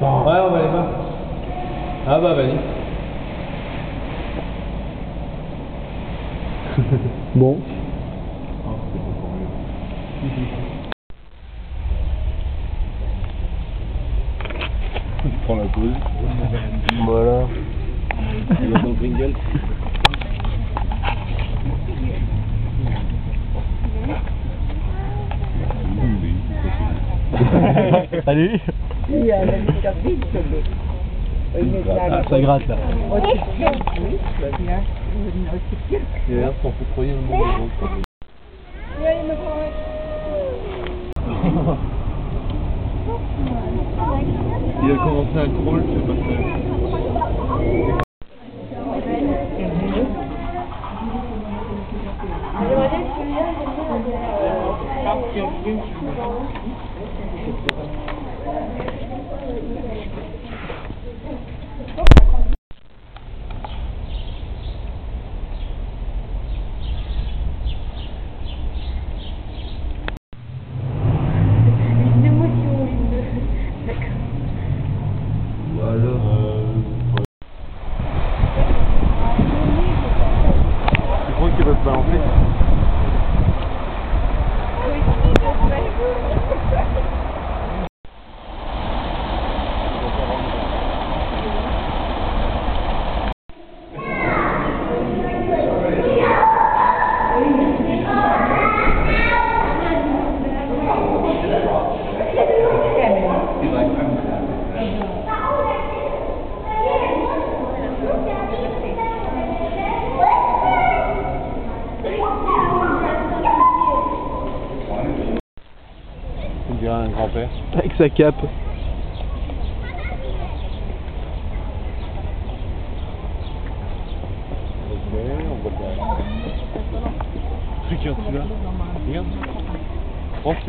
Ouais, on va les voir. Ah bah vas-y. bon. Je prends la pause. voilà. Salut Ah, ça gratte là. Monde. Il a commencé un crawl, c'est pas fait. Tu crois qu'il va se balancer On dirait un grand-père. Avec sa cape. On voit le Regarde celui-là. Regarde.